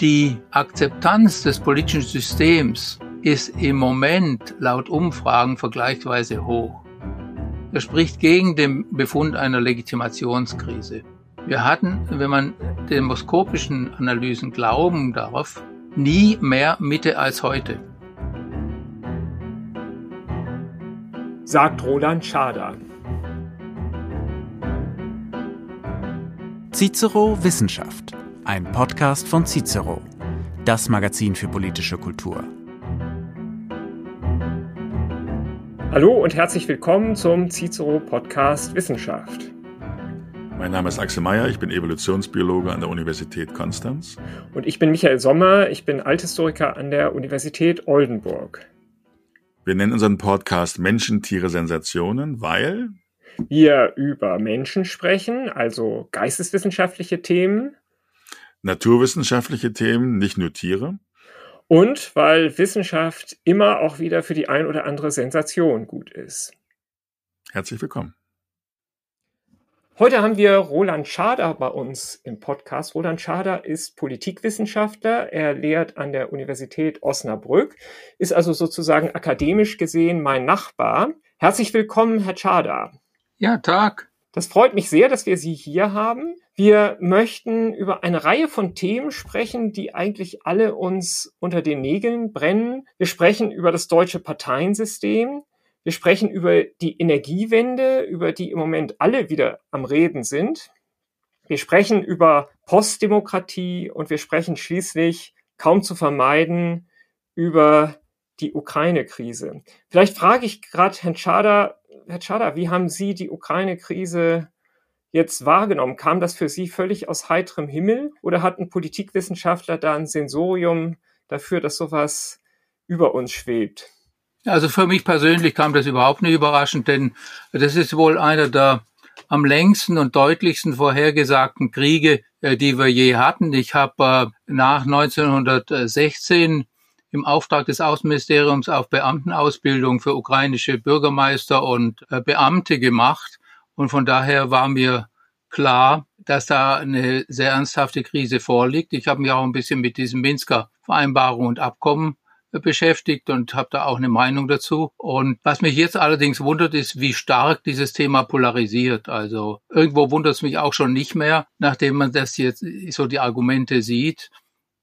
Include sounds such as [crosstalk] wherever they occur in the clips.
Die Akzeptanz des politischen Systems ist im Moment laut Umfragen vergleichsweise hoch. Das spricht gegen den Befund einer Legitimationskrise. Wir hatten, wenn man demoskopischen Analysen glauben darf, nie mehr Mitte als heute. Sagt Roland Schader. Cicero Wissenschaft ein Podcast von Cicero, das Magazin für politische Kultur. Hallo und herzlich willkommen zum Cicero Podcast Wissenschaft. Mein Name ist Axel Meyer, ich bin Evolutionsbiologe an der Universität Konstanz. Und ich bin Michael Sommer, ich bin Althistoriker an der Universität Oldenburg. Wir nennen unseren Podcast Menschen, Tiere, Sensationen, weil wir über Menschen sprechen, also geisteswissenschaftliche Themen, naturwissenschaftliche Themen, nicht nur Tiere. Und weil Wissenschaft immer auch wieder für die ein oder andere Sensation gut ist. Herzlich willkommen. Heute haben wir Roland Schader bei uns im Podcast. Roland Schader ist Politikwissenschaftler. Er lehrt an der Universität Osnabrück, ist also sozusagen akademisch gesehen mein Nachbar. Herzlich willkommen, Herr Schader. Ja, Tag. Das freut mich sehr, dass wir Sie hier haben. Wir möchten über eine Reihe von Themen sprechen, die eigentlich alle uns unter den Nägeln brennen. Wir sprechen über das deutsche Parteiensystem. Wir sprechen über die Energiewende, über die im Moment alle wieder am Reden sind. Wir sprechen über Postdemokratie und wir sprechen schließlich kaum zu vermeiden über die Ukraine-Krise. Vielleicht frage ich gerade Herrn Schader, Herr Tschada, wie haben Sie die Ukraine-Krise jetzt wahrgenommen? Kam das für Sie völlig aus heiterem Himmel oder hatten Politikwissenschaftler da ein Sensorium dafür, dass sowas über uns schwebt? Also für mich persönlich kam das überhaupt nicht überraschend, denn das ist wohl einer der am längsten und deutlichsten vorhergesagten Kriege, äh, die wir je hatten. Ich habe äh, nach 1916 im Auftrag des Außenministeriums auf Beamtenausbildung für ukrainische Bürgermeister und äh, Beamte gemacht. Und von daher war mir klar, dass da eine sehr ernsthafte Krise vorliegt. Ich habe mich auch ein bisschen mit diesen Minsker Vereinbarungen und Abkommen äh, beschäftigt und habe da auch eine Meinung dazu. Und was mich jetzt allerdings wundert, ist, wie stark dieses Thema polarisiert. Also irgendwo wundert es mich auch schon nicht mehr, nachdem man das jetzt so die Argumente sieht.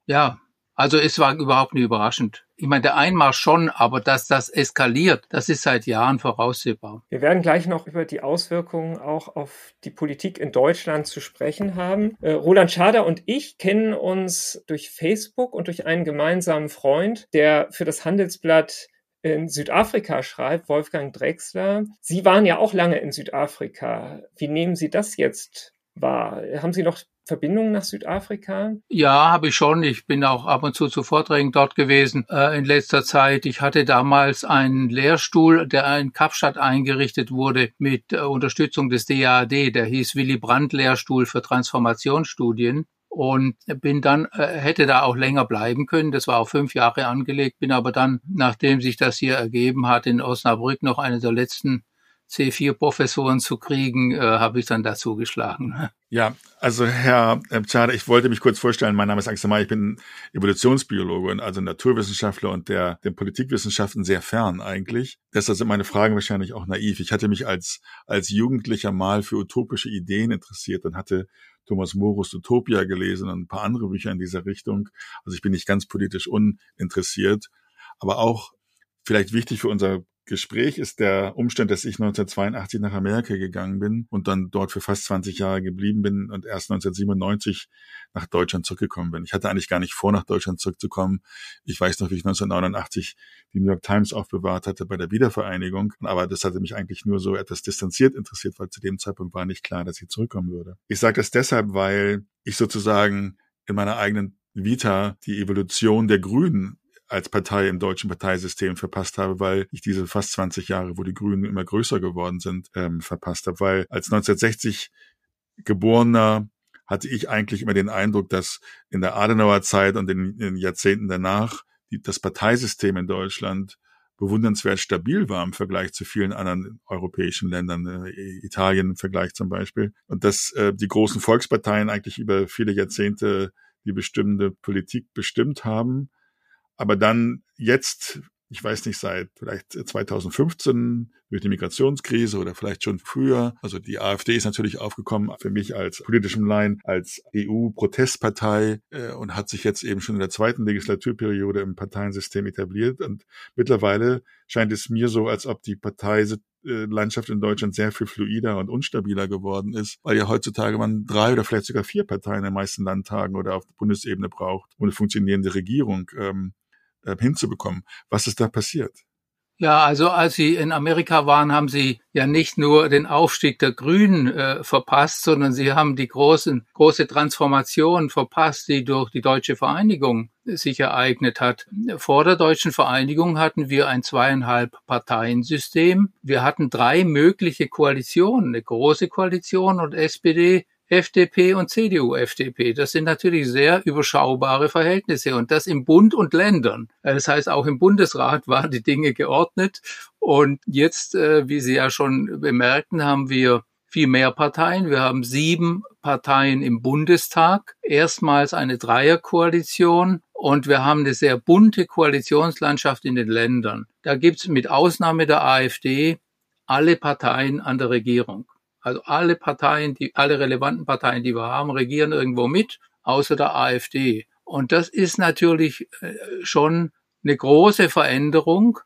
Ja, also es war überhaupt nicht überraschend. Ich meine, der Einmarsch schon, aber dass das eskaliert, das ist seit Jahren voraussehbar. Wir werden gleich noch über die Auswirkungen auch auf die Politik in Deutschland zu sprechen haben. Äh, Roland Schader und ich kennen uns durch Facebook und durch einen gemeinsamen Freund, der für das Handelsblatt in Südafrika schreibt, Wolfgang Drexler. Sie waren ja auch lange in Südafrika. Wie nehmen Sie das jetzt wahr? Haben Sie noch Verbindungen nach Südafrika? Ja, habe ich schon. Ich bin auch ab und zu zu Vorträgen dort gewesen äh, in letzter Zeit. Ich hatte damals einen Lehrstuhl, der in Kapstadt eingerichtet wurde mit äh, Unterstützung des DAAD. Der hieß Willy Brandt Lehrstuhl für Transformationsstudien und bin dann äh, hätte da auch länger bleiben können. Das war auf fünf Jahre angelegt, bin aber dann, nachdem sich das hier ergeben hat, in Osnabrück noch eine der letzten C4-Professoren zu kriegen, äh, habe ich dann dazu geschlagen. [laughs] Ja, also Herr Pchade, ich wollte mich kurz vorstellen. Mein Name ist Axel May, ich bin Evolutionsbiologe und also Naturwissenschaftler und der den Politikwissenschaften sehr fern eigentlich. Deshalb sind meine Fragen wahrscheinlich auch naiv. Ich hatte mich als als Jugendlicher mal für utopische Ideen interessiert und hatte Thomas Morus Utopia gelesen und ein paar andere Bücher in dieser Richtung. Also ich bin nicht ganz politisch uninteressiert, aber auch vielleicht wichtig für unser Gespräch ist der Umstand, dass ich 1982 nach Amerika gegangen bin und dann dort für fast 20 Jahre geblieben bin und erst 1997 nach Deutschland zurückgekommen bin. Ich hatte eigentlich gar nicht vor, nach Deutschland zurückzukommen. Ich weiß noch, wie ich 1989 die New York Times aufbewahrt hatte bei der Wiedervereinigung. Aber das hatte mich eigentlich nur so etwas distanziert interessiert, weil zu dem Zeitpunkt war nicht klar, dass ich zurückkommen würde. Ich sage das deshalb, weil ich sozusagen in meiner eigenen Vita die Evolution der Grünen als Partei im deutschen Parteisystem verpasst habe, weil ich diese fast 20 Jahre, wo die Grünen immer größer geworden sind, ähm, verpasst habe. Weil als 1960 geborener hatte ich eigentlich immer den Eindruck, dass in der Adenauer Zeit und in den Jahrzehnten danach die, das Parteisystem in Deutschland bewundernswert stabil war im Vergleich zu vielen anderen europäischen Ländern, äh, Italien im Vergleich zum Beispiel. Und dass äh, die großen Volksparteien eigentlich über viele Jahrzehnte die bestimmte Politik bestimmt haben, aber dann jetzt ich weiß nicht, seit vielleicht 2015 durch die Migrationskrise oder vielleicht schon früher. Also die AfD ist natürlich aufgekommen für mich als politischem Laien, als EU-Protestpartei äh, und hat sich jetzt eben schon in der zweiten Legislaturperiode im Parteiensystem etabliert. Und mittlerweile scheint es mir so, als ob die Parteilandschaft in Deutschland sehr viel fluider und unstabiler geworden ist, weil ja heutzutage man drei oder vielleicht sogar vier Parteien in den meisten Landtagen oder auf Bundesebene braucht, um eine funktionierende Regierung ähm, äh, hinzubekommen. Was ist da passiert? Ja, also als Sie in Amerika waren, haben Sie ja nicht nur den Aufstieg der Grünen äh, verpasst, sondern Sie haben die großen, große Transformation verpasst, die durch die deutsche Vereinigung sich ereignet hat. Vor der deutschen Vereinigung hatten wir ein zweieinhalb Parteiensystem. Wir hatten drei mögliche Koalitionen, eine große Koalition und SPD, FDP und CDU-FDP. Das sind natürlich sehr überschaubare Verhältnisse und das im Bund und Ländern. Das heißt, auch im Bundesrat waren die Dinge geordnet. Und jetzt, äh, wie Sie ja schon bemerkten, haben wir viel mehr Parteien. Wir haben sieben Parteien im Bundestag, erstmals eine Dreierkoalition und wir haben eine sehr bunte Koalitionslandschaft in den Ländern. Da gibt's mit Ausnahme der AfD alle Parteien an der Regierung. Also alle Parteien, die, alle relevanten Parteien, die wir haben, regieren irgendwo mit, außer der AfD. Und das ist natürlich äh, schon eine große Veränderung.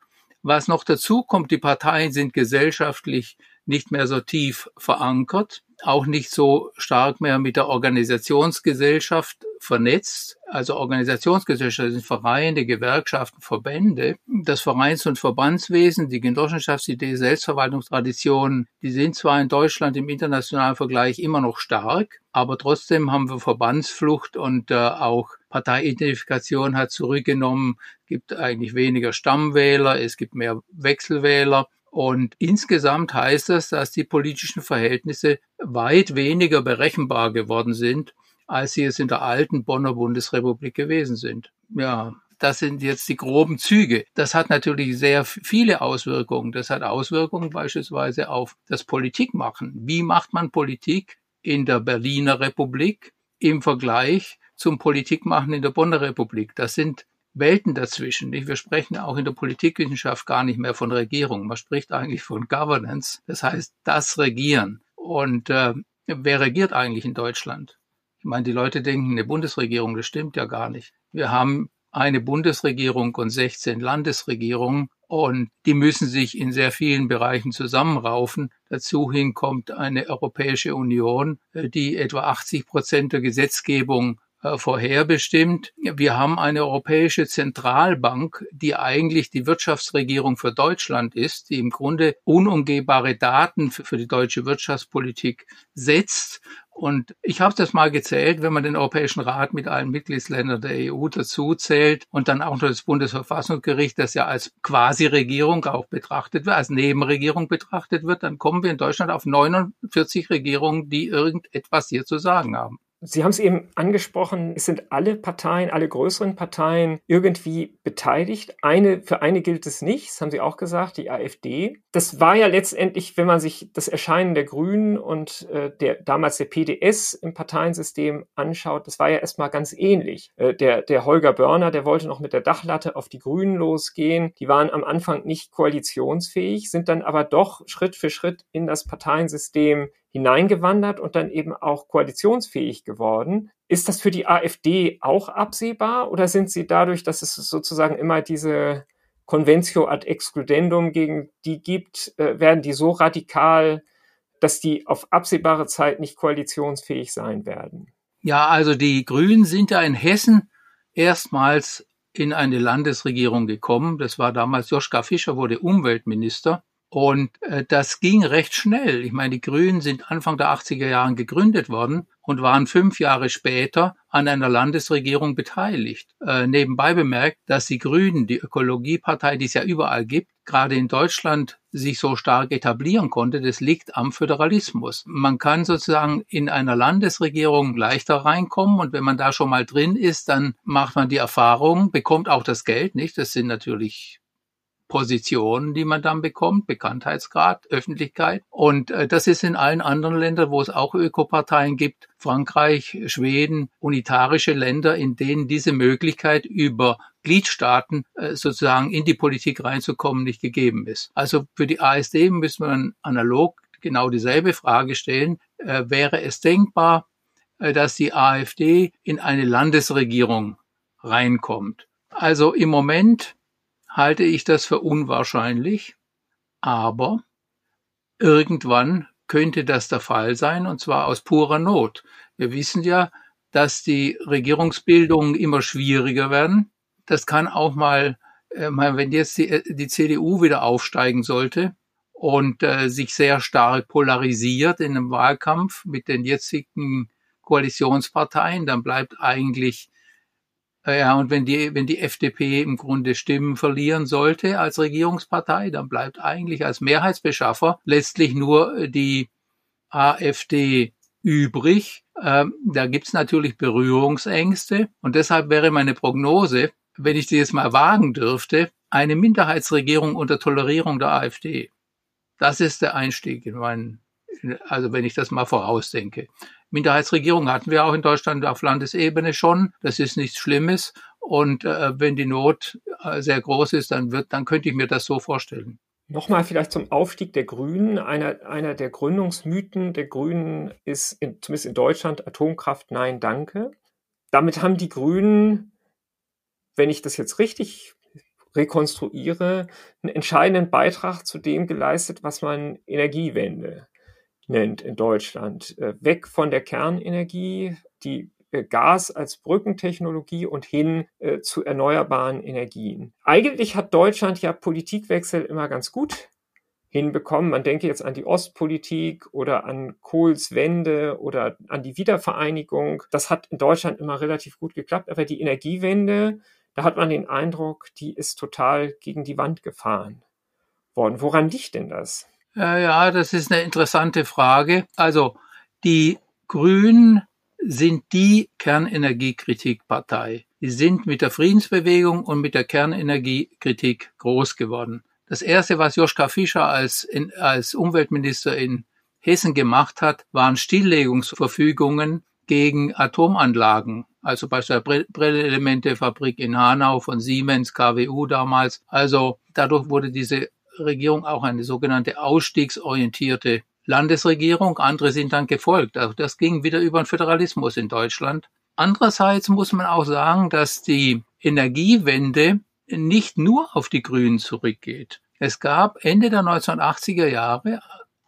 Was noch dazu kommt, die Parteien sind gesellschaftlich nicht mehr so tief verankert auch nicht so stark mehr mit der Organisationsgesellschaft vernetzt. Also Organisationsgesellschaft sind Vereine, Gewerkschaften, Verbände. Das Vereins- und Verbandswesen, die Genossenschaftsidee, Selbstverwaltungstraditionen, die sind zwar in Deutschland im internationalen Vergleich immer noch stark, aber trotzdem haben wir Verbandsflucht und äh, auch Parteiidentifikation hat zurückgenommen, gibt eigentlich weniger Stammwähler, es gibt mehr Wechselwähler. Und insgesamt heißt das, dass die politischen Verhältnisse weit weniger berechenbar geworden sind, als sie es in der alten Bonner Bundesrepublik gewesen sind. Ja, das sind jetzt die groben Züge. Das hat natürlich sehr viele Auswirkungen. Das hat Auswirkungen beispielsweise auf das Politikmachen. Wie macht man Politik in der Berliner Republik im Vergleich zum Politikmachen in der Bonner Republik? Das sind Welten dazwischen. Wir sprechen auch in der Politikwissenschaft gar nicht mehr von Regierung. Man spricht eigentlich von Governance. Das heißt, das Regieren. Und äh, wer regiert eigentlich in Deutschland? Ich meine, die Leute denken, eine Bundesregierung, das stimmt ja gar nicht. Wir haben eine Bundesregierung und 16 Landesregierungen und die müssen sich in sehr vielen Bereichen zusammenraufen. Dazu hin kommt eine Europäische Union, äh, die etwa 80 Prozent der Gesetzgebung vorherbestimmt. Wir haben eine europäische Zentralbank, die eigentlich die Wirtschaftsregierung für Deutschland ist, die im Grunde unumgehbare Daten für die deutsche Wirtschaftspolitik setzt. Und ich habe das mal gezählt, wenn man den Europäischen Rat mit allen Mitgliedsländern der EU dazu zählt und dann auch noch das Bundesverfassungsgericht, das ja als Quasi-Regierung auch betrachtet wird, als Nebenregierung betrachtet wird, dann kommen wir in Deutschland auf 49 Regierungen, die irgendetwas hier zu sagen haben. Sie haben es eben angesprochen, es sind alle Parteien, alle größeren Parteien irgendwie beteiligt. Eine, für eine gilt es nicht, das haben Sie auch gesagt, die AfD. Das war ja letztendlich, wenn man sich das Erscheinen der Grünen und äh, der, damals der PDS im Parteiensystem anschaut, das war ja erstmal ganz ähnlich. Äh, der, der Holger Börner, der wollte noch mit der Dachlatte auf die Grünen losgehen. Die waren am Anfang nicht koalitionsfähig, sind dann aber doch Schritt für Schritt in das Parteiensystem hineingewandert und dann eben auch koalitionsfähig geworden. Ist das für die AfD auch absehbar oder sind sie dadurch, dass es sozusagen immer diese Conventio ad excludendum gegen die gibt, äh, werden die so radikal, dass die auf absehbare Zeit nicht koalitionsfähig sein werden? Ja, also die Grünen sind ja in Hessen erstmals in eine Landesregierung gekommen. Das war damals Joschka Fischer, wurde Umweltminister. Und äh, das ging recht schnell. Ich meine, die Grünen sind Anfang der 80er Jahren gegründet worden und waren fünf Jahre später an einer Landesregierung beteiligt. Äh, nebenbei bemerkt, dass die Grünen, die Ökologiepartei, die es ja überall gibt, gerade in Deutschland sich so stark etablieren konnte, das liegt am Föderalismus. Man kann sozusagen in einer Landesregierung leichter reinkommen und wenn man da schon mal drin ist, dann macht man die Erfahrung, bekommt auch das Geld, nicht? Das sind natürlich Positionen, die man dann bekommt, Bekanntheitsgrad, Öffentlichkeit. Und äh, das ist in allen anderen Ländern, wo es auch Ökoparteien gibt, Frankreich, Schweden, unitarische Länder, in denen diese Möglichkeit über Gliedstaaten äh, sozusagen in die Politik reinzukommen nicht gegeben ist. Also für die ASD müssen wir analog genau dieselbe Frage stellen. Äh, wäre es denkbar, äh, dass die AfD in eine Landesregierung reinkommt? Also im Moment halte ich das für unwahrscheinlich, aber irgendwann könnte das der Fall sein, und zwar aus purer Not. Wir wissen ja, dass die Regierungsbildungen immer schwieriger werden. Das kann auch mal, äh, wenn jetzt die, die CDU wieder aufsteigen sollte und äh, sich sehr stark polarisiert in einem Wahlkampf mit den jetzigen Koalitionsparteien, dann bleibt eigentlich ja, und wenn die, wenn die FDP im Grunde Stimmen verlieren sollte als Regierungspartei, dann bleibt eigentlich als Mehrheitsbeschaffer letztlich nur die AfD übrig. Ähm, da gibt's natürlich Berührungsängste und deshalb wäre meine Prognose, wenn ich die jetzt mal wagen dürfte, eine Minderheitsregierung unter Tolerierung der AfD. Das ist der Einstieg in meinen, also wenn ich das mal vorausdenke. Minderheitsregierung hatten wir auch in Deutschland auf Landesebene schon. Das ist nichts Schlimmes. Und äh, wenn die Not äh, sehr groß ist, dann wird, dann könnte ich mir das so vorstellen. Nochmal vielleicht zum Aufstieg der Grünen. Einer, einer der Gründungsmythen der Grünen ist, in, zumindest in Deutschland, Atomkraft, nein, danke. Damit haben die Grünen, wenn ich das jetzt richtig rekonstruiere, einen entscheidenden Beitrag zu dem geleistet, was man Energiewende nennt in Deutschland. Äh, weg von der Kernenergie, die äh, Gas als Brückentechnologie und hin äh, zu erneuerbaren Energien. Eigentlich hat Deutschland ja Politikwechsel immer ganz gut hinbekommen. Man denke jetzt an die Ostpolitik oder an Kohls Wende oder an die Wiedervereinigung. Das hat in Deutschland immer relativ gut geklappt, aber die Energiewende, da hat man den Eindruck, die ist total gegen die Wand gefahren worden. Woran liegt denn das? Ja, ja, das ist eine interessante Frage. Also die Grünen sind die Kernenergiekritikpartei. Die sind mit der Friedensbewegung und mit der Kernenergiekritik groß geworden. Das erste, was Joschka Fischer als, als Umweltminister in Hessen gemacht hat, waren Stilllegungsverfügungen gegen Atomanlagen. Also bei der Brennelementefabrik in Hanau von Siemens, KWU damals. Also dadurch wurde diese Regierung auch eine sogenannte ausstiegsorientierte Landesregierung. Andere sind dann gefolgt. Also das ging wieder über den Föderalismus in Deutschland. Andererseits muss man auch sagen, dass die Energiewende nicht nur auf die Grünen zurückgeht. Es gab Ende der 1980er Jahre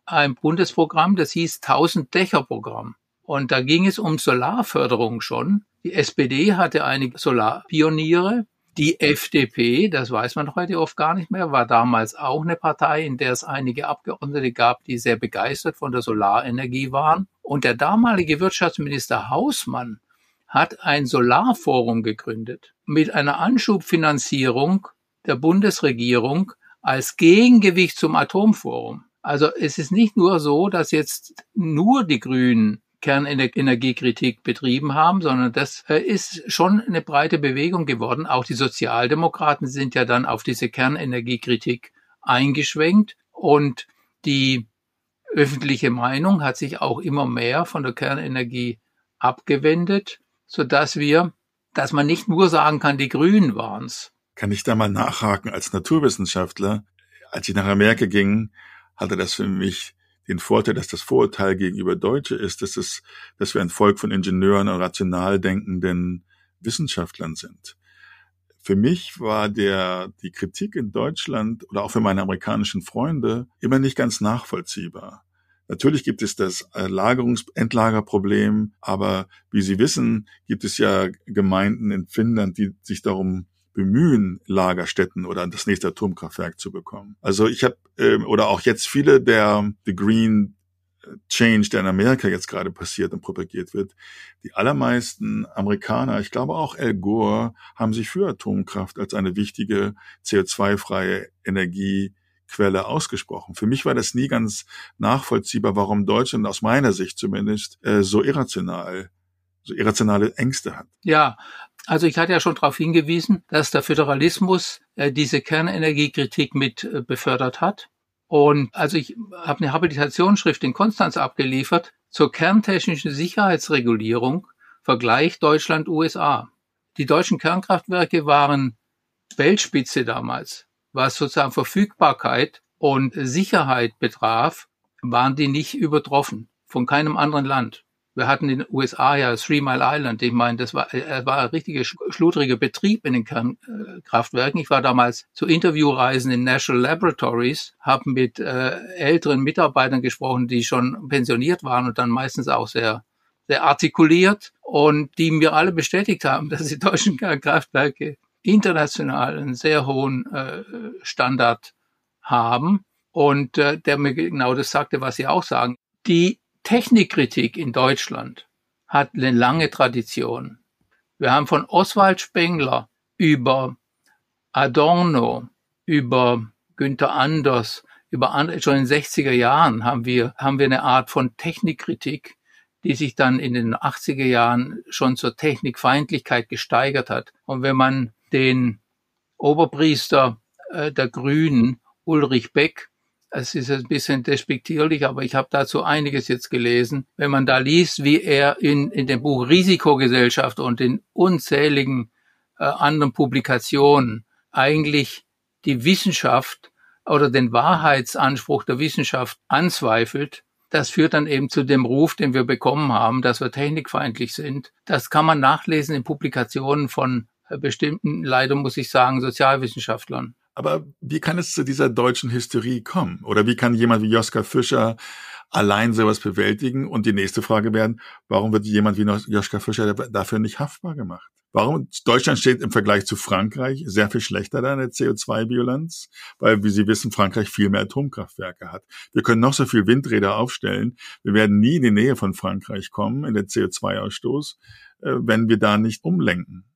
ein Bundesprogramm, das hieß 1000 Dächer Programm. Und da ging es um Solarförderung schon. Die SPD hatte einige Solarpioniere die FDP, das weiß man heute oft gar nicht mehr, war damals auch eine Partei, in der es einige Abgeordnete gab, die sehr begeistert von der Solarenergie waren. Und der damalige Wirtschaftsminister Hausmann hat ein Solarforum gegründet mit einer Anschubfinanzierung der Bundesregierung als Gegengewicht zum Atomforum. Also es ist nicht nur so, dass jetzt nur die Grünen Kernenergiekritik betrieben haben, sondern das äh, ist schon eine breite Bewegung geworden. Auch die Sozialdemokraten sind ja dann auf diese Kernenergiekritik eingeschwenkt und die öffentliche Meinung hat sich auch immer mehr von der Kernenergie abgewendet, so dass wir, dass man nicht nur sagen kann, die Grünen waren's. Kann ich da mal nachhaken als Naturwissenschaftler? Als ich nach Amerika ging, hatte das für mich den Vorteil, dass das Vorurteil gegenüber Deutsche ist, dass, es, dass wir ein Volk von Ingenieuren und rational denkenden Wissenschaftlern sind. Für mich war der, die Kritik in Deutschland oder auch für meine amerikanischen Freunde immer nicht ganz nachvollziehbar. Natürlich gibt es das Lagerungs-, Endlagerproblem, aber wie Sie wissen, gibt es ja Gemeinden in Finnland, die sich darum bemühen, Lagerstätten oder das nächste Atomkraftwerk zu bekommen. Also ich habe ähm, oder auch jetzt viele der The Green Change, der in Amerika jetzt gerade passiert und propagiert wird, die allermeisten Amerikaner, ich glaube auch Al Gore, haben sich für Atomkraft als eine wichtige CO2-freie Energiequelle ausgesprochen. Für mich war das nie ganz nachvollziehbar, warum Deutschland aus meiner Sicht zumindest äh, so irrational so irrationale Ängste hat. Ja, also ich hatte ja schon darauf hingewiesen, dass der Föderalismus äh, diese Kernenergiekritik mit äh, befördert hat. Und also ich habe eine Habilitationsschrift in Konstanz abgeliefert zur kerntechnischen Sicherheitsregulierung, Vergleich Deutschland-USA. Die deutschen Kernkraftwerke waren Weltspitze damals, was sozusagen Verfügbarkeit und Sicherheit betraf, waren die nicht übertroffen von keinem anderen Land. Wir hatten in den USA ja Three Mile Island. Ich meine, das war, äh, war ein richtiger schludriger Betrieb in den Kernkraftwerken. Ich war damals zu Interviewreisen in National Laboratories, habe mit äh, älteren Mitarbeitern gesprochen, die schon pensioniert waren und dann meistens auch sehr, sehr artikuliert und die mir alle bestätigt haben, [laughs] dass die deutschen Kernkraftwerke international einen sehr hohen äh, Standard haben und äh, der mir genau das sagte, was Sie auch sagen. Die Technikkritik in Deutschland hat eine lange Tradition. Wir haben von Oswald Spengler über Adorno, über Günther Anders, über andere, schon in den 60er Jahren haben wir, haben wir eine Art von Technikkritik, die sich dann in den 80er Jahren schon zur Technikfeindlichkeit gesteigert hat. Und wenn man den Oberpriester äh, der Grünen, Ulrich Beck, es ist ein bisschen despektierlich, aber ich habe dazu einiges jetzt gelesen. Wenn man da liest, wie er in, in dem Buch Risikogesellschaft und in unzähligen äh, anderen Publikationen eigentlich die Wissenschaft oder den Wahrheitsanspruch der Wissenschaft anzweifelt, das führt dann eben zu dem Ruf, den wir bekommen haben, dass wir technikfeindlich sind. Das kann man nachlesen in Publikationen von äh, bestimmten, leider muss ich sagen, Sozialwissenschaftlern. Aber wie kann es zu dieser deutschen Hysterie kommen? Oder wie kann jemand wie Joschka Fischer allein sowas bewältigen? Und die nächste Frage werden, warum wird jemand wie Joschka Fischer dafür nicht haftbar gemacht? Warum? Deutschland steht im Vergleich zu Frankreich sehr viel schlechter da in der CO2-Bilanz, weil, wie Sie wissen, Frankreich viel mehr Atomkraftwerke hat. Wir können noch so viel Windräder aufstellen. Wir werden nie in die Nähe von Frankreich kommen in der CO2-Ausstoß, äh, wenn wir da nicht umlenken.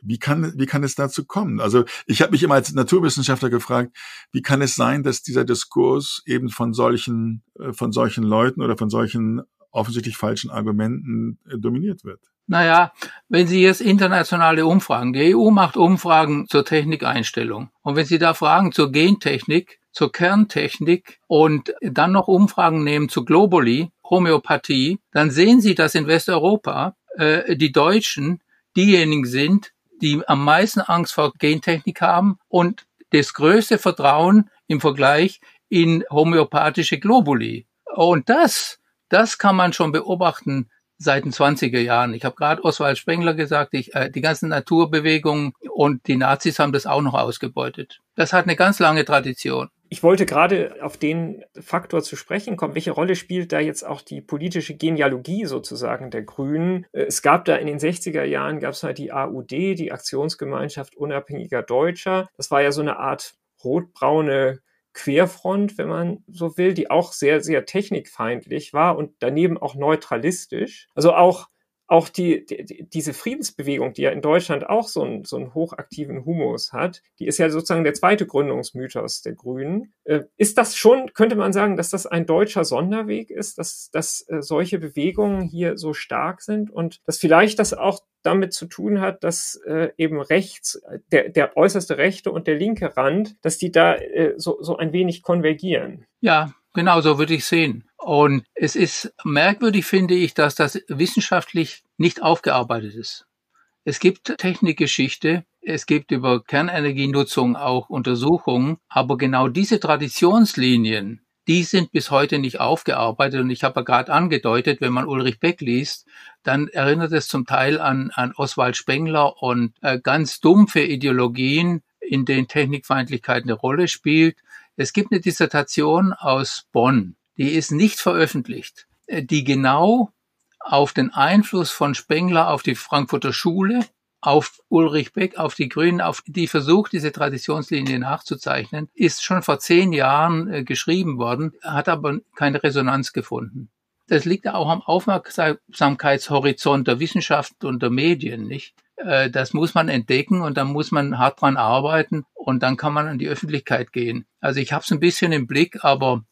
Wie kann, wie kann es dazu kommen? Also ich habe mich immer als Naturwissenschaftler gefragt, wie kann es sein, dass dieser Diskurs eben von solchen, äh, von solchen Leuten oder von solchen offensichtlich falschen Argumenten äh, dominiert wird? Naja, wenn Sie jetzt internationale Umfragen, die EU macht Umfragen zur Technikeinstellung. Und wenn Sie da Fragen zur Gentechnik, zur Kerntechnik und dann noch Umfragen nehmen zu Globally, Homöopathie, dann sehen Sie, dass in Westeuropa äh, die Deutschen diejenigen sind, die am meisten Angst vor Gentechnik haben und das größte Vertrauen im Vergleich in homöopathische Globuli. Und das, das kann man schon beobachten seit den 20er Jahren. Ich habe gerade Oswald Spengler gesagt, ich, äh, die ganzen Naturbewegungen und die Nazis haben das auch noch ausgebeutet. Das hat eine ganz lange Tradition. Ich wollte gerade auf den Faktor zu sprechen kommen. Welche Rolle spielt da jetzt auch die politische Genealogie sozusagen der Grünen? Äh, es gab da in den 60er Jahren, gab es halt die AUD, die Aktionsgemeinschaft unabhängiger Deutscher. Das war ja so eine Art rotbraune Querfront, wenn man so will, die auch sehr, sehr technikfeindlich war und daneben auch neutralistisch. Also auch auch die, die, diese Friedensbewegung, die ja in Deutschland auch so, ein, so einen hochaktiven Humus hat, die ist ja sozusagen der zweite Gründungsmythos der Grünen. Äh, ist das schon, könnte man sagen, dass das ein deutscher Sonderweg ist, dass, dass äh, solche Bewegungen hier so stark sind und dass vielleicht das auch damit zu tun hat, dass äh, eben rechts, der, der äußerste rechte und der linke Rand, dass die da äh, so, so ein wenig konvergieren? Ja, genau so würde ich sehen. Und es ist merkwürdig, finde ich, dass das wissenschaftlich nicht aufgearbeitet ist. Es gibt Technikgeschichte, es gibt über Kernenergienutzung auch Untersuchungen, aber genau diese Traditionslinien, die sind bis heute nicht aufgearbeitet. Und ich habe ja gerade angedeutet, wenn man Ulrich Beck liest, dann erinnert es zum Teil an, an Oswald Spengler und äh, ganz dumpfe Ideologien, in denen Technikfeindlichkeit eine Rolle spielt. Es gibt eine Dissertation aus Bonn, die ist nicht veröffentlicht, äh, die genau auf den Einfluss von Spengler auf die Frankfurter Schule, auf Ulrich Beck, auf die Grünen, auf die versucht, diese Traditionslinie nachzuzeichnen, ist schon vor zehn Jahren äh, geschrieben worden, hat aber keine Resonanz gefunden. Das liegt auch am Aufmerksamkeitshorizont der Wissenschaft und der Medien, nicht? Äh, das muss man entdecken und dann muss man hart dran arbeiten und dann kann man an die Öffentlichkeit gehen. Also ich habe es ein bisschen im Blick, aber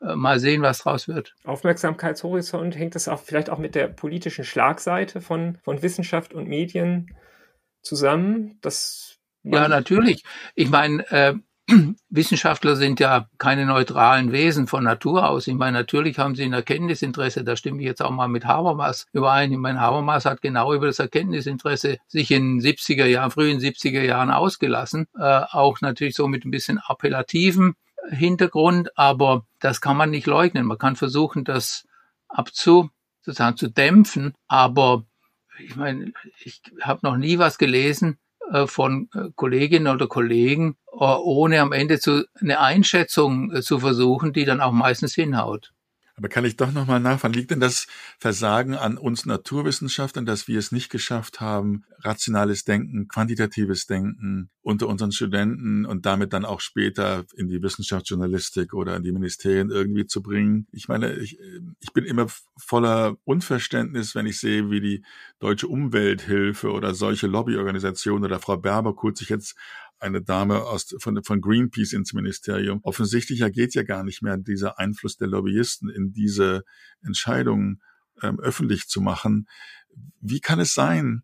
äh, mal sehen, was draus wird. Aufmerksamkeitshorizont hängt das auch vielleicht auch mit der politischen Schlagseite von, von Wissenschaft und Medien zusammen, dass Ja, natürlich. Ich meine, äh, [clears throat] Wissenschaftler sind ja keine neutralen Wesen von Natur aus. Ich meine, natürlich haben sie ein Erkenntnisinteresse. Da stimme ich jetzt auch mal mit Habermas überein. Ich meine, Habermas hat genau über das Erkenntnisinteresse sich in 70er Jahren, frühen 70er Jahren ausgelassen. Äh, auch natürlich so mit ein bisschen appellativen Hintergrund. Aber das kann man nicht leugnen. Man kann versuchen, das abzu, sozusagen zu dämpfen. Aber ich meine, ich habe noch nie was gelesen, von äh, Kolleginnen oder Kollegen, äh, ohne am Ende zu, eine Einschätzung zu versuchen, die dann auch meistens hinhaut. Aber kann ich doch nochmal nachfragen, liegt denn das Versagen an uns Naturwissenschaftlern, dass wir es nicht geschafft haben, rationales Denken, quantitatives Denken unter unseren Studenten und damit dann auch später in die Wissenschaftsjournalistik oder in die Ministerien irgendwie zu bringen? Ich meine, ich, ich bin immer voller Unverständnis, wenn ich sehe, wie die Deutsche Umwelthilfe oder solche Lobbyorganisationen oder Frau Berber kurz sich jetzt eine Dame aus, von, von Greenpeace ins Ministerium. Offensichtlicher geht ja gar nicht mehr dieser Einfluss der Lobbyisten in diese Entscheidungen ähm, öffentlich zu machen. Wie kann es sein,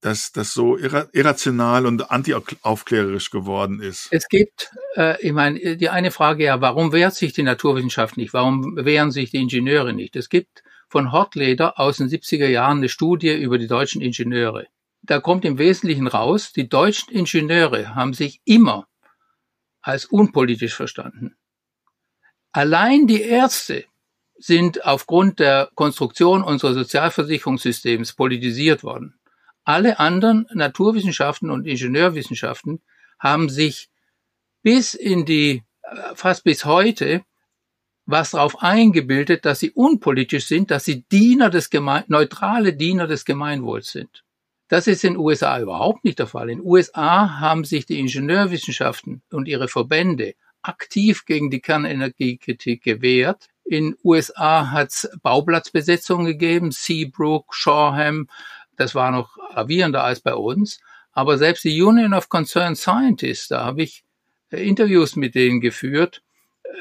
dass das so irrational und antiaufklärerisch geworden ist? Es gibt, äh, ich meine, die eine Frage ja, warum wehrt sich die Naturwissenschaft nicht? Warum wehren sich die Ingenieure nicht? Es gibt von Hortleder aus den 70er Jahren eine Studie über die deutschen Ingenieure da kommt im Wesentlichen raus, die deutschen Ingenieure haben sich immer als unpolitisch verstanden. Allein die Ärzte sind aufgrund der Konstruktion unseres Sozialversicherungssystems politisiert worden. Alle anderen Naturwissenschaften und Ingenieurwissenschaften haben sich bis in die, äh, fast bis heute, was darauf eingebildet, dass sie unpolitisch sind, dass sie Diener des Geme neutrale Diener des Gemeinwohls sind. Das ist in den USA überhaupt nicht der Fall. In den USA haben sich die Ingenieurwissenschaften und ihre Verbände aktiv gegen die Kernenergiekritik gewehrt. In USA hat es Bauplatzbesetzungen gegeben, Seabrook, Shoreham, das war noch gravierender als bei uns. Aber selbst die Union of Concerned Scientists, da habe ich äh, Interviews mit denen geführt,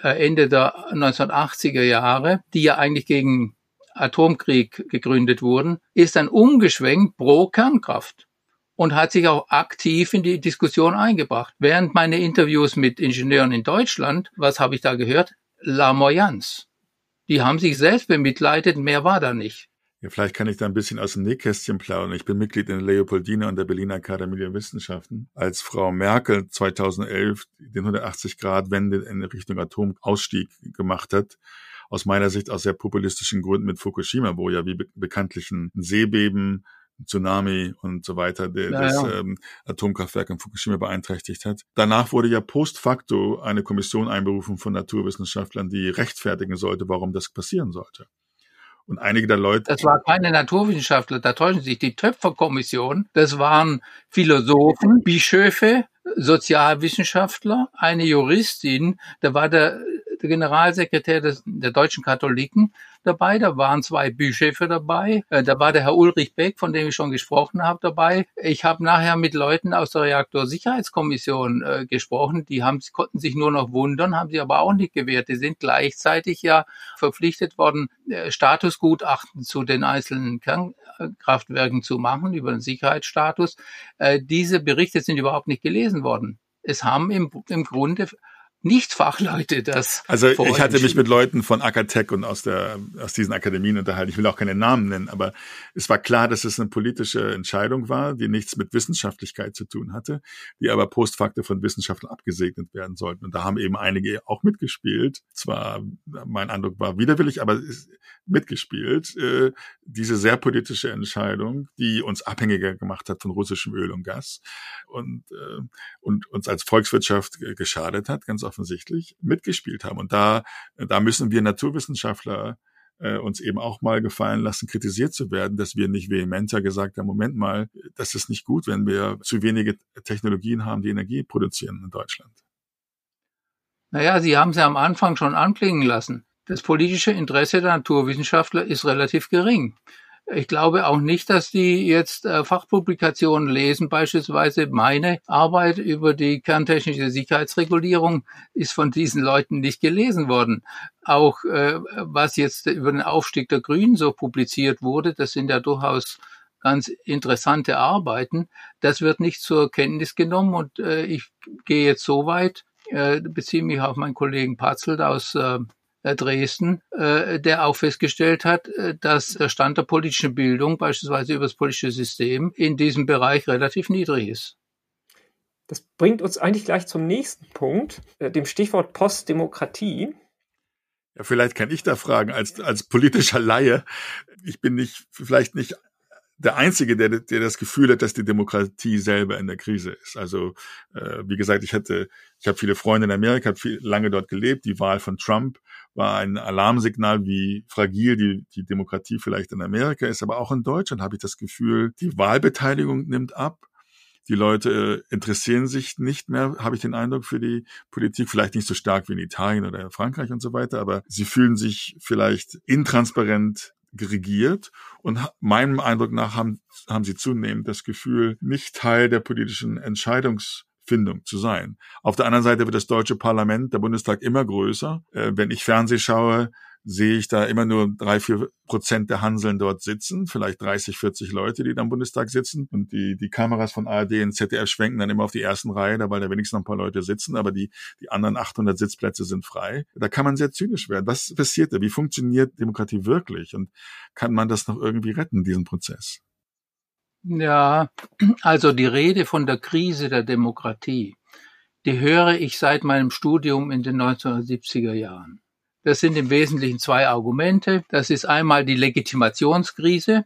äh, Ende der 1980er Jahre, die ja eigentlich gegen Atomkrieg gegründet wurden, ist dann umgeschwenkt pro Kernkraft und hat sich auch aktiv in die Diskussion eingebracht. Während meine Interviews mit Ingenieuren in Deutschland, was habe ich da gehört? La Moyance. Die haben sich selbst bemitleidet, mehr war da nicht. Ja, vielleicht kann ich da ein bisschen aus dem Nähkästchen plaudern. Ich bin Mitglied in der Leopoldina und der Berliner Akademie der Wissenschaften. Als Frau Merkel 2011 den 180-Grad-Wende in Richtung Atomausstieg gemacht hat, aus meiner Sicht aus sehr populistischen Gründen mit Fukushima, wo ja wie be bekanntlich ein Seebeben, Tsunami und so weiter der, ja, das ja. Ähm, Atomkraftwerk in Fukushima beeinträchtigt hat. Danach wurde ja post facto eine Kommission einberufen von Naturwissenschaftlern, die rechtfertigen sollte, warum das passieren sollte. Und einige der Leute. Das war keine Naturwissenschaftler, da täuschen sich die Töpferkommission. Das waren Philosophen, Bischöfe, Sozialwissenschaftler, eine Juristin. Da war der der Generalsekretär des, der deutschen Katholiken dabei, da waren zwei Bischöfe dabei, äh, da war der Herr Ulrich Beck, von dem ich schon gesprochen habe, dabei. Ich habe nachher mit Leuten aus der Reaktorsicherheitskommission äh, gesprochen, die haben, konnten sich nur noch wundern, haben sie aber auch nicht gewährt. Die sind gleichzeitig ja verpflichtet worden, äh, Statusgutachten zu den einzelnen Kernkraftwerken zu machen über den Sicherheitsstatus. Äh, diese Berichte sind überhaupt nicht gelesen worden. Es haben im, im Grunde nicht-Fachleute das. Also ich hatte mich mit Leuten von Akatech und aus der aus diesen Akademien unterhalten. Ich will auch keine Namen nennen, aber es war klar, dass es eine politische Entscheidung war, die nichts mit Wissenschaftlichkeit zu tun hatte, die aber post facto von Wissenschaftlern abgesegnet werden sollten. Und da haben eben einige auch mitgespielt. Zwar mein Eindruck war widerwillig, aber mitgespielt. Äh, diese sehr politische Entscheidung, die uns abhängiger gemacht hat von russischem Öl und Gas und äh, und uns als Volkswirtschaft geschadet hat, ganz offensichtlich mitgespielt haben. Und da, da müssen wir Naturwissenschaftler äh, uns eben auch mal gefallen lassen, kritisiert zu werden, dass wir nicht vehementer gesagt haben, Moment mal, das ist nicht gut, wenn wir zu wenige Technologien haben, die Energie produzieren in Deutschland. Naja, Sie haben es ja am Anfang schon anklingen lassen. Das politische Interesse der Naturwissenschaftler ist relativ gering. Ich glaube auch nicht, dass die jetzt äh, Fachpublikationen lesen. Beispielsweise meine Arbeit über die kerntechnische Sicherheitsregulierung ist von diesen Leuten nicht gelesen worden. Auch äh, was jetzt über den Aufstieg der Grünen so publiziert wurde, das sind ja durchaus ganz interessante Arbeiten. Das wird nicht zur Kenntnis genommen und äh, ich gehe jetzt so weit, äh, beziehe mich auf meinen Kollegen Patzelt aus äh, Dresden, äh, der auch festgestellt hat, äh, dass der Stand der politischen Bildung, beispielsweise über das politische System, in diesem Bereich relativ niedrig ist. Das bringt uns eigentlich gleich zum nächsten Punkt, äh, dem Stichwort Postdemokratie. Ja, vielleicht kann ich da fragen, als, als politischer Laie. Ich bin nicht, vielleicht nicht der Einzige, der, der das Gefühl hat, dass die Demokratie selber in der Krise ist. Also äh, wie gesagt, ich hatte, ich habe viele Freunde in Amerika, habe viel, lange dort gelebt. Die Wahl von Trump war ein Alarmsignal, wie fragil die, die Demokratie vielleicht in Amerika ist. Aber auch in Deutschland habe ich das Gefühl, die Wahlbeteiligung nimmt ab. Die Leute interessieren sich nicht mehr, habe ich den Eindruck, für die Politik. Vielleicht nicht so stark wie in Italien oder Frankreich und so weiter, aber sie fühlen sich vielleicht intransparent geregiert und meinem Eindruck nach haben, haben sie zunehmend das Gefühl, nicht Teil der politischen Entscheidungsfindung zu sein. Auf der anderen Seite wird das deutsche Parlament, der Bundestag immer größer. Äh, wenn ich Fernseh schaue, sehe ich da immer nur drei, vier Prozent der Hanseln dort sitzen, vielleicht 30, 40 Leute, die da im Bundestag sitzen. Und die, die Kameras von ARD und ZDF schwenken dann immer auf die ersten Reihe, da weil da wenigstens noch ein paar Leute sitzen, aber die, die anderen 800 Sitzplätze sind frei. Da kann man sehr zynisch werden. Was passiert da? Wie funktioniert Demokratie wirklich? Und kann man das noch irgendwie retten, diesen Prozess? Ja, also die Rede von der Krise der Demokratie, die höre ich seit meinem Studium in den 1970er Jahren. Das sind im Wesentlichen zwei Argumente. Das ist einmal die Legitimationskrise.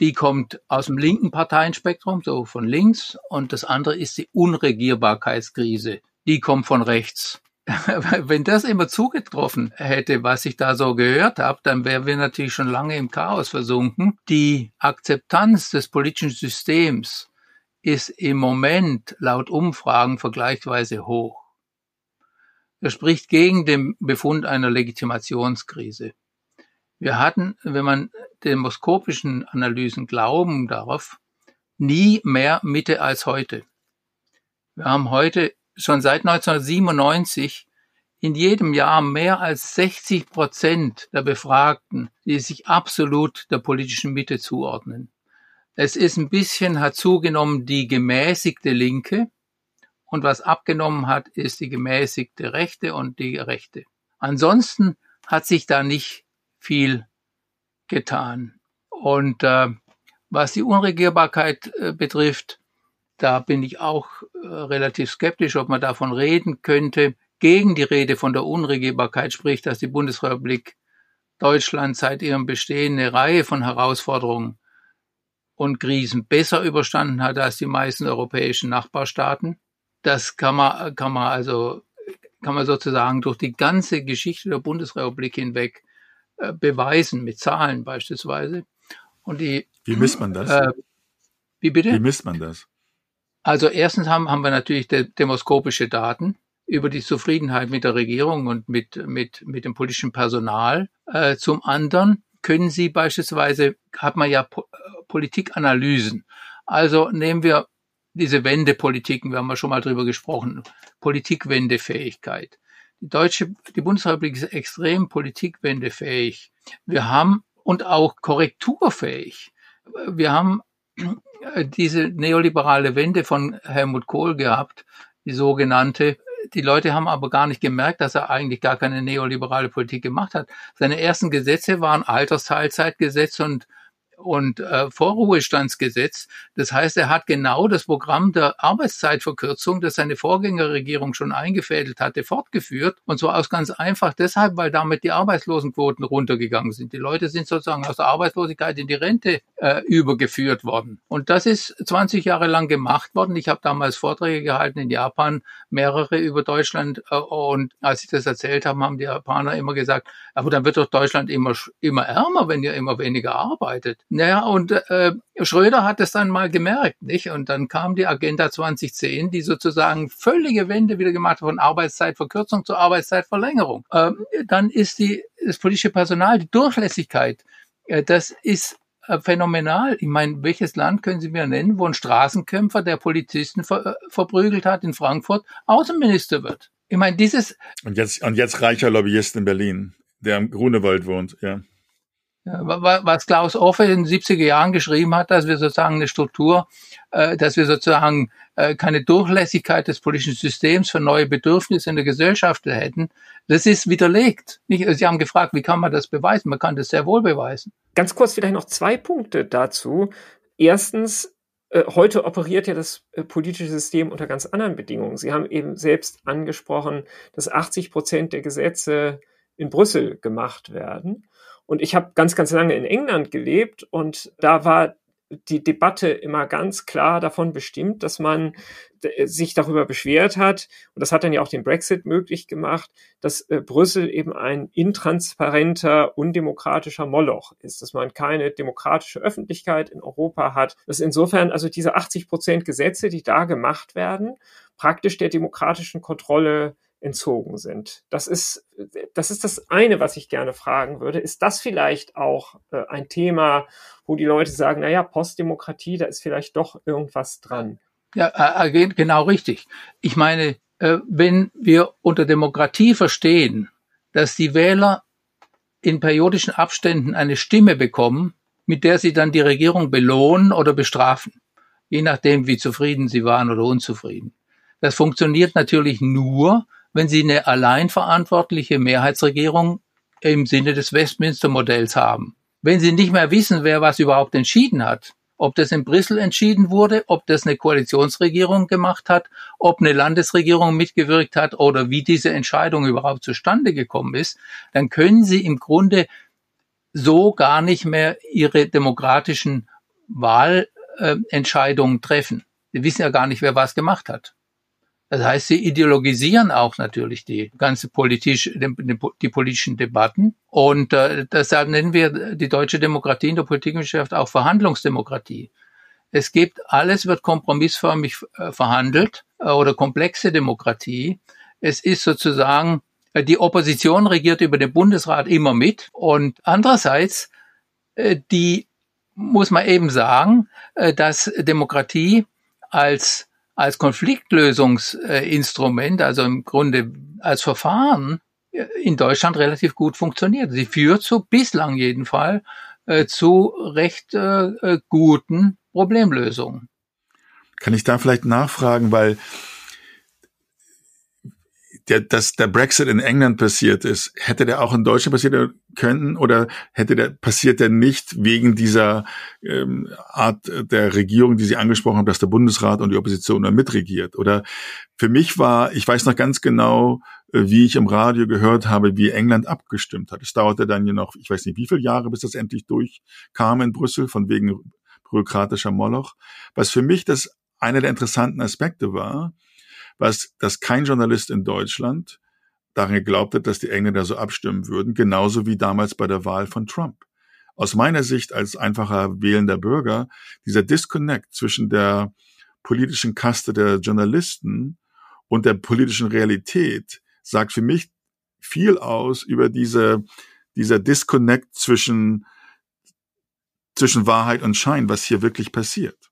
Die kommt aus dem linken Parteienspektrum, so von links. Und das andere ist die Unregierbarkeitskrise. Die kommt von rechts. [laughs] Wenn das immer zugetroffen hätte, was ich da so gehört habe, dann wären wir natürlich schon lange im Chaos versunken. Die Akzeptanz des politischen Systems ist im Moment laut Umfragen vergleichsweise hoch. Das spricht gegen den Befund einer Legitimationskrise. Wir hatten, wenn man demoskopischen Analysen glauben darf, nie mehr Mitte als heute. Wir haben heute schon seit 1997 in jedem Jahr mehr als 60 Prozent der Befragten, die sich absolut der politischen Mitte zuordnen. Es ist ein bisschen, hat zugenommen die gemäßigte Linke, und was abgenommen hat, ist die gemäßigte Rechte und die Rechte. Ansonsten hat sich da nicht viel getan. Und äh, was die Unregierbarkeit äh, betrifft, da bin ich auch äh, relativ skeptisch, ob man davon reden könnte. Gegen die Rede von der Unregierbarkeit spricht, dass die Bundesrepublik Deutschland seit ihrem Bestehen eine Reihe von Herausforderungen und Krisen besser überstanden hat als die meisten europäischen Nachbarstaaten. Das kann man, kann man also, kann man sozusagen durch die ganze Geschichte der Bundesrepublik hinweg äh, beweisen, mit Zahlen beispielsweise. Und die, wie misst man das? Äh, wie bitte? Wie misst man das? Also erstens haben, haben wir natürlich de demoskopische Daten über die Zufriedenheit mit der Regierung und mit, mit, mit dem politischen Personal. Äh, zum anderen können Sie beispielsweise, hat man ja po Politikanalysen. Also nehmen wir diese Wendepolitiken, wir haben ja schon mal drüber gesprochen, Politikwendefähigkeit. Die deutsche, die Bundesrepublik ist extrem politikwendefähig. Wir haben und auch korrekturfähig. Wir haben diese neoliberale Wende von Helmut Kohl gehabt, die sogenannte. Die Leute haben aber gar nicht gemerkt, dass er eigentlich gar keine neoliberale Politik gemacht hat. Seine ersten Gesetze waren Altersteilzeitgesetz und und äh, Vorruhestandsgesetz. Das heißt, er hat genau das Programm der Arbeitszeitverkürzung, das seine Vorgängerregierung schon eingefädelt hatte, fortgeführt. Und zwar aus ganz einfach deshalb, weil damit die Arbeitslosenquoten runtergegangen sind. Die Leute sind sozusagen aus der Arbeitslosigkeit in die Rente äh, übergeführt worden. Und das ist 20 Jahre lang gemacht worden. Ich habe damals Vorträge gehalten in Japan, mehrere über Deutschland. Äh, und als ich das erzählt habe, haben die Japaner immer gesagt, aber dann wird doch Deutschland immer, immer ärmer, wenn ihr immer weniger arbeitet. Naja, und äh, Schröder hat es dann mal gemerkt, nicht? Und dann kam die Agenda 2010, die sozusagen völlige Wende wieder gemacht hat von Arbeitszeitverkürzung zur Arbeitszeitverlängerung. Ähm, dann ist die, das politische Personal, die Durchlässigkeit, äh, das ist äh, phänomenal. Ich meine, welches Land können Sie mir nennen, wo ein Straßenkämpfer, der Polizisten ver äh, verprügelt hat in Frankfurt, Außenminister wird? Ich meine, dieses... Und jetzt, und jetzt reicher Lobbyist in Berlin, der am Grunewald wohnt, ja. Was Klaus Offe in den 70er Jahren geschrieben hat, dass wir sozusagen eine Struktur, äh, dass wir sozusagen äh, keine Durchlässigkeit des politischen Systems für neue Bedürfnisse in der Gesellschaft hätten, das ist widerlegt. Sie haben gefragt, wie kann man das beweisen? Man kann das sehr wohl beweisen. Ganz kurz vielleicht noch zwei Punkte dazu. Erstens, äh, heute operiert ja das politische System unter ganz anderen Bedingungen. Sie haben eben selbst angesprochen, dass 80 Prozent der Gesetze in Brüssel gemacht werden. Und ich habe ganz, ganz lange in England gelebt und da war die Debatte immer ganz klar davon bestimmt, dass man äh, sich darüber beschwert hat, und das hat dann ja auch den Brexit möglich gemacht, dass äh, Brüssel eben ein intransparenter, undemokratischer Moloch ist, dass man keine demokratische Öffentlichkeit in Europa hat, dass insofern also diese 80 Prozent Gesetze, die da gemacht werden, praktisch der demokratischen Kontrolle entzogen sind. Das ist, das ist das eine, was ich gerne fragen würde. Ist das vielleicht auch äh, ein Thema, wo die Leute sagen, naja, Postdemokratie, da ist vielleicht doch irgendwas dran? Ja, äh, äh genau richtig. Ich meine, äh, wenn wir unter Demokratie verstehen, dass die Wähler in periodischen Abständen eine Stimme bekommen, mit der sie dann die Regierung belohnen oder bestrafen, je nachdem, wie zufrieden sie waren oder unzufrieden. Das funktioniert natürlich nur, wenn sie eine allein verantwortliche Mehrheitsregierung im Sinne des Westminster-Modells haben. Wenn sie nicht mehr wissen, wer was überhaupt entschieden hat, ob das in Brüssel entschieden wurde, ob das eine Koalitionsregierung gemacht hat, ob eine Landesregierung mitgewirkt hat oder wie diese Entscheidung überhaupt zustande gekommen ist, dann können sie im Grunde so gar nicht mehr ihre demokratischen Wahlentscheidungen treffen. Sie wissen ja gar nicht, wer was gemacht hat. Das heißt, sie ideologisieren auch natürlich die ganze politisch, die, politischen Debatten. Und äh, deshalb nennen wir die deutsche Demokratie in der Politikwissenschaft auch Verhandlungsdemokratie. Es gibt, alles wird kompromissförmig äh, verhandelt äh, oder komplexe Demokratie. Es ist sozusagen, äh, die Opposition regiert über den Bundesrat immer mit. Und andererseits, äh, die muss man eben sagen, äh, dass Demokratie als als Konfliktlösungsinstrument, also im Grunde als Verfahren, äh, in Deutschland relativ gut funktioniert. Sie führt zu, bislang jeden äh, zu recht äh, guten Problemlösungen. Kann ich da vielleicht nachfragen, weil der, dass der Brexit in England passiert ist, hätte der auch in Deutschland passieren können oder hätte der passiert der nicht wegen dieser ähm, Art der Regierung, die Sie angesprochen haben, dass der Bundesrat und die Opposition da mitregiert? Oder für mich war, ich weiß noch ganz genau, äh, wie ich im Radio gehört habe, wie England abgestimmt hat. Es dauerte dann ja noch, ich weiß nicht wie viele Jahre, bis das endlich durchkam in Brüssel, von wegen bürokratischer Moloch. Was für mich das einer der interessanten Aspekte war, was, dass kein Journalist in Deutschland daran geglaubt hat, dass die Engländer so abstimmen würden, genauso wie damals bei der Wahl von Trump. Aus meiner Sicht als einfacher wählender Bürger, dieser Disconnect zwischen der politischen Kaste der Journalisten und der politischen Realität sagt für mich viel aus über diese, dieser Disconnect zwischen, zwischen Wahrheit und Schein, was hier wirklich passiert.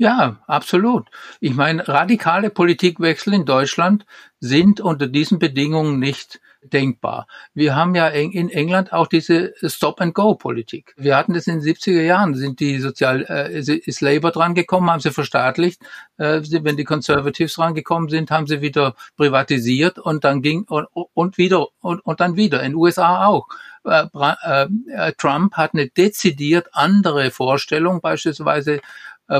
Ja, absolut. Ich meine, radikale Politikwechsel in Deutschland sind unter diesen Bedingungen nicht denkbar. Wir haben ja in England auch diese Stop-and-Go-Politik. Wir hatten das in den 70er Jahren, sind die Sozial, äh, ist Labour dran gekommen, haben sie verstaatlicht. Äh, wenn die Conservatives rangekommen sind, haben sie wieder privatisiert und dann ging und, und wieder und, und dann wieder. In den USA auch. Äh, äh, Trump hat eine dezidiert andere Vorstellung, beispielsweise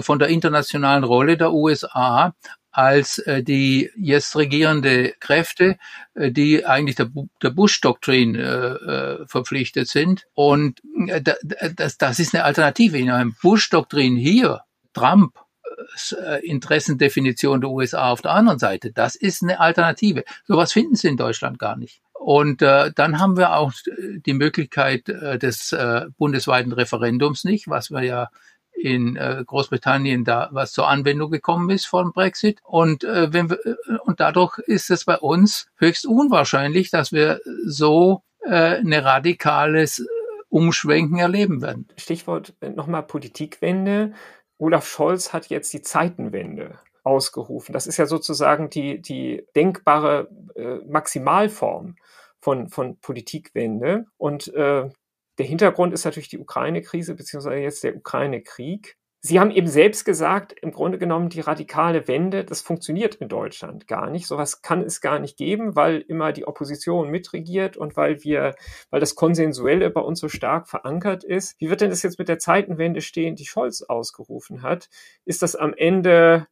von der internationalen Rolle der USA als äh, die jetzt regierende Kräfte, äh, die eigentlich der, der Bush-Doktrin äh, verpflichtet sind. Und das, das ist eine Alternative. In einem Bush-Doktrin hier, Trump, Interessendefinition der USA auf der anderen Seite, das ist eine Alternative. Sowas finden Sie in Deutschland gar nicht. Und äh, dann haben wir auch die Möglichkeit äh, des äh, bundesweiten Referendums nicht, was wir ja in äh, Großbritannien da was zur Anwendung gekommen ist von Brexit. Und, äh, wenn wir, äh, und dadurch ist es bei uns höchst unwahrscheinlich, dass wir so äh, eine radikales Umschwenken erleben werden. Stichwort äh, nochmal Politikwende. Olaf Scholz hat jetzt die Zeitenwende ausgerufen. Das ist ja sozusagen die, die denkbare äh, Maximalform von, von Politikwende. Und äh, Der Hintergrund ist natürlich die Ukraine-Krise beziehungsweise jetzt der Ukraine-Krieg. Sie haben eben selbst gesagt, im Grunde genommen die radikale Wende, das funktioniert in Deutschland gar nicht. Sowas kann es gar nicht geben, weil immer die Opposition mitregiert und weil wir, weil das Konsensuelle bei uns so stark verankert ist. Wie wird denn das jetzt mit der Zeitenwende stehen, die Scholz ausgerufen hat? Ist das am Ende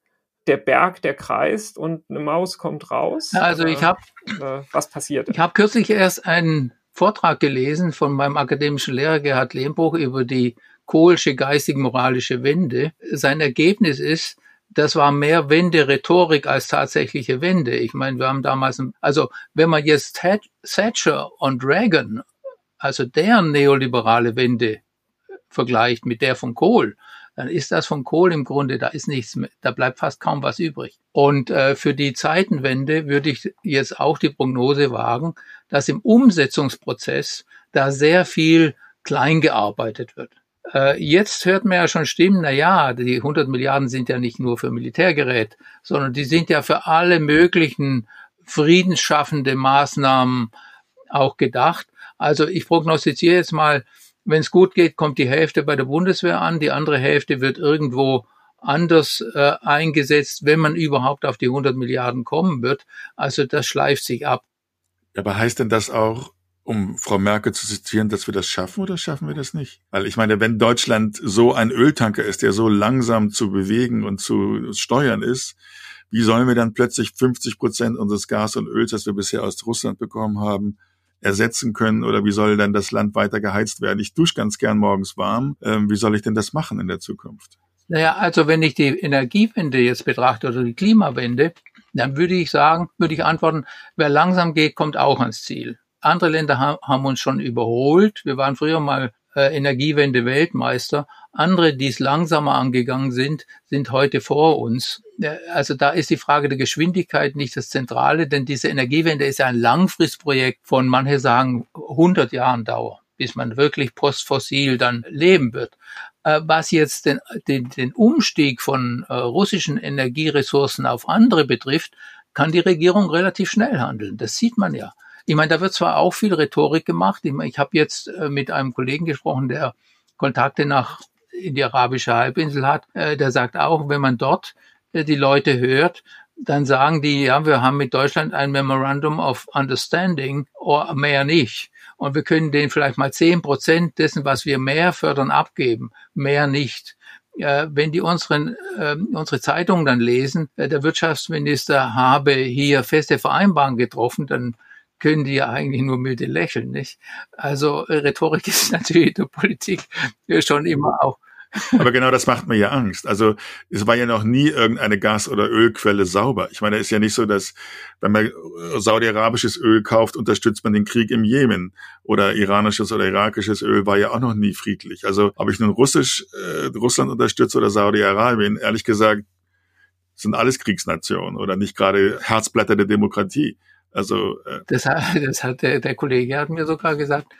der Berg, der kreist und eine Maus kommt raus? Also ich habe, äh, was passiert? Ich habe kürzlich erst einen Vortrag gelesen von meinem akademischen Lehrer Gerhard Lehmbruch über die Kohlsche geistig-moralische Wende. Sein Ergebnis ist, das war mehr Wende-Rhetorik als tatsächliche Wende. Ich meine, wir haben damals, also wenn man jetzt Thatcher und Reagan, also deren neoliberale Wende vergleicht mit der von Kohl, dann ist das von Kohl im Grunde, da ist nichts mehr, da bleibt fast kaum was übrig. Und äh, für die Zeitenwende würde ich jetzt auch die Prognose wagen, dass im Umsetzungsprozess da sehr viel klein gearbeitet wird. Äh, jetzt hört man ja schon Stimmen, na ja, die 100 Milliarden sind ja nicht nur für Militärgerät, sondern die sind ja für alle möglichen friedensschaffende Maßnahmen auch gedacht. Also ich prognostiziere jetzt mal, wenn es gut geht, kommt die Hälfte bei der Bundeswehr an, die andere Hälfte wird irgendwo anders äh, eingesetzt, wenn man überhaupt auf die 100 Milliarden kommen wird. Also das schleift sich ab. Aber heißt denn das auch, um Frau Merkel zu zitieren, dass wir das schaffen oder schaffen wir das nicht? Weil ich meine, wenn Deutschland so ein Öltanker ist, der so langsam zu bewegen und zu steuern ist, wie sollen wir dann plötzlich 50 Prozent unseres Gas und Öls, das wir bisher aus Russland bekommen haben, ersetzen können oder wie soll dann das Land weiter geheizt werden? Ich dusche ganz gern morgens warm. Ähm, wie soll ich denn das machen in der Zukunft? Naja, also wenn ich die Energiewende jetzt betrachte oder die Klimawende, dann würde ich sagen, würde ich antworten, wer langsam geht, kommt auch ans Ziel. Andere Länder ha haben uns schon überholt. Wir waren früher mal äh, Energiewende-Weltmeister. Andere, die es langsamer angegangen sind, sind heute vor uns. Also da ist die Frage der Geschwindigkeit nicht das Zentrale, denn diese Energiewende ist ja ein Langfristprojekt von, manche sagen, 100 Jahren Dauer, bis man wirklich postfossil dann leben wird. Äh, was jetzt den, den, den Umstieg von äh, russischen Energieressourcen auf andere betrifft, kann die Regierung relativ schnell handeln. Das sieht man ja. Ich meine, da wird zwar auch viel Rhetorik gemacht. Ich, ich habe jetzt äh, mit einem Kollegen gesprochen, der Kontakte nach in die arabische Halbinsel hat. Der sagt auch, wenn man dort die Leute hört, dann sagen die, ja, wir haben mit Deutschland ein Memorandum of Understanding, oder mehr nicht. Und wir können denen vielleicht mal zehn Prozent dessen, was wir mehr fördern, abgeben, mehr nicht. Äh, wenn die unseren, äh, unsere Zeitungen dann lesen, äh, der Wirtschaftsminister habe hier feste Vereinbarungen getroffen, dann können die ja eigentlich nur milde lächeln, nicht? Also Rhetorik [laughs] ist natürlich in der Politik schon immer auch aber genau das macht mir ja Angst. Also es war ja noch nie irgendeine Gas- oder Ölquelle sauber. Ich meine, es ist ja nicht so, dass wenn man saudi-arabisches Öl kauft, unterstützt man den Krieg im Jemen. Oder iranisches oder irakisches Öl war ja auch noch nie friedlich. Also ob ich nun Russisch, äh, Russland unterstütze oder Saudi-Arabien, ehrlich gesagt, sind alles Kriegsnationen oder nicht gerade Herzblätter der Demokratie. Also äh das, hat, [laughs] das hat der, der Kollege hat mir sogar gesagt,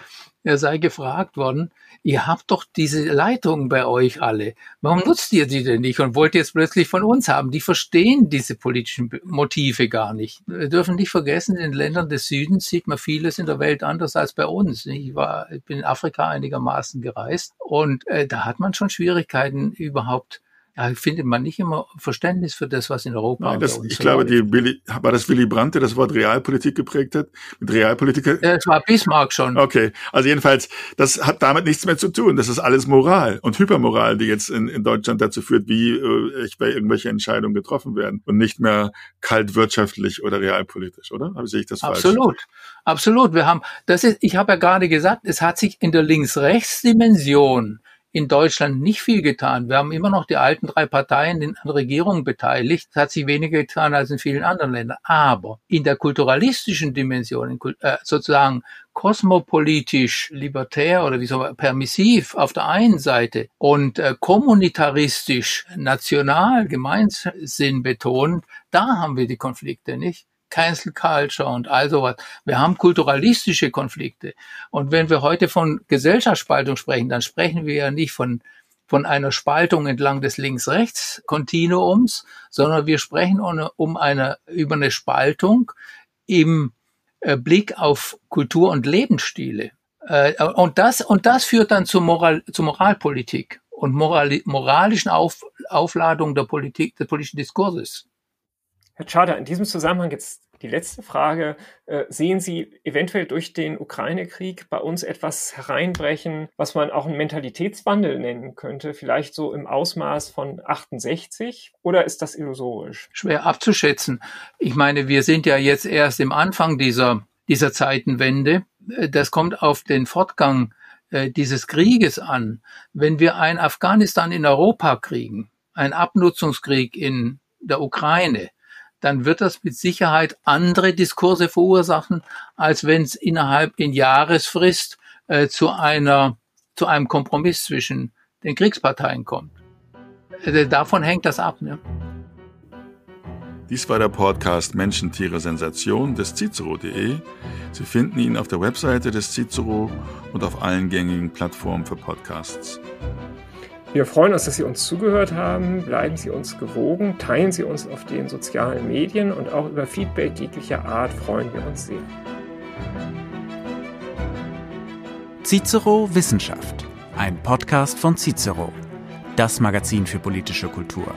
er sei gefragt worden, ihr habt doch diese Leitungen bei euch alle. Warum nutzt ihr die denn nicht und wollt ihr jetzt plötzlich von uns haben? Die verstehen diese politischen Motive gar nicht. Wir dürfen nicht vergessen, in den Ländern des Südens sieht man vieles in der Welt anders als bei uns. Ich war, ich bin in Afrika einigermaßen gereist und äh, da hat man schon Schwierigkeiten überhaupt ja, findet man nicht immer Verständnis für das, was in Europa Nein, das, Ich so glaube, die Willi, war das Willy Brandt, der das Wort Realpolitik geprägt hat? Mit Realpolitik? Ja, das war Bismarck schon. Okay, also jedenfalls, das hat damit nichts mehr zu tun. Das ist alles Moral und Hypermoral, die jetzt in, in Deutschland dazu führt, wie äh, bei irgendwelche Entscheidungen getroffen werden und nicht mehr kalt wirtschaftlich oder realpolitisch, oder? Sehe ich das falsch? Absolut, absolut. Wir haben, das ist, ich habe ja gerade gesagt, es hat sich in der Links-Rechts-Dimension in Deutschland nicht viel getan. Wir haben immer noch die alten drei Parteien in der Regierung beteiligt. Es hat sich weniger getan als in vielen anderen Ländern. Aber in der kulturalistischen Dimension, äh, sozusagen kosmopolitisch, libertär oder wie soll man, permissiv auf der einen Seite und äh, kommunitaristisch, national, Gemeinsinn betont, da haben wir die Konflikte nicht. Cancel Culture und all sowas. Wir haben kulturalistische Konflikte. Und wenn wir heute von Gesellschaftsspaltung sprechen, dann sprechen wir ja nicht von, von einer Spaltung entlang des Links-Rechts-Kontinuums, sondern wir sprechen um eine, über eine Spaltung im äh, Blick auf Kultur und Lebensstile. Äh, und, das, und das führt dann zu, Moral, zu Moralpolitik und Moral, moralischen Auf, Aufladung der Politik, des politischen Diskurses. Herr Tschader, in diesem Zusammenhang jetzt die letzte Frage. Äh, sehen Sie eventuell durch den Ukraine-Krieg bei uns etwas hereinbrechen, was man auch einen Mentalitätswandel nennen könnte? Vielleicht so im Ausmaß von 68? Oder ist das illusorisch? Schwer abzuschätzen. Ich meine, wir sind ja jetzt erst im Anfang dieser, dieser Zeitenwende. Äh, das kommt auf den Fortgang äh, dieses Krieges an. Wenn wir ein Afghanistan in Europa kriegen, ein Abnutzungskrieg in der Ukraine, dann wird das mit Sicherheit andere Diskurse verursachen, als wenn es innerhalb in Jahresfrist äh, zu einer zu einem Kompromiss zwischen den Kriegsparteien kommt. Äh, davon hängt das ab. Ne? Dies war der Podcast Menschen, Tiere, Sensation des Cicero.de. Sie finden ihn auf der Webseite des Cicero und auf allen gängigen Plattformen für Podcasts. Wir freuen uns, dass Sie uns zugehört haben. Bleiben Sie uns gewogen, teilen Sie uns auf den sozialen Medien und auch über Feedback jeglicher Art freuen wir uns sehr. Cicero Wissenschaft, ein Podcast von Cicero, das Magazin für politische Kultur.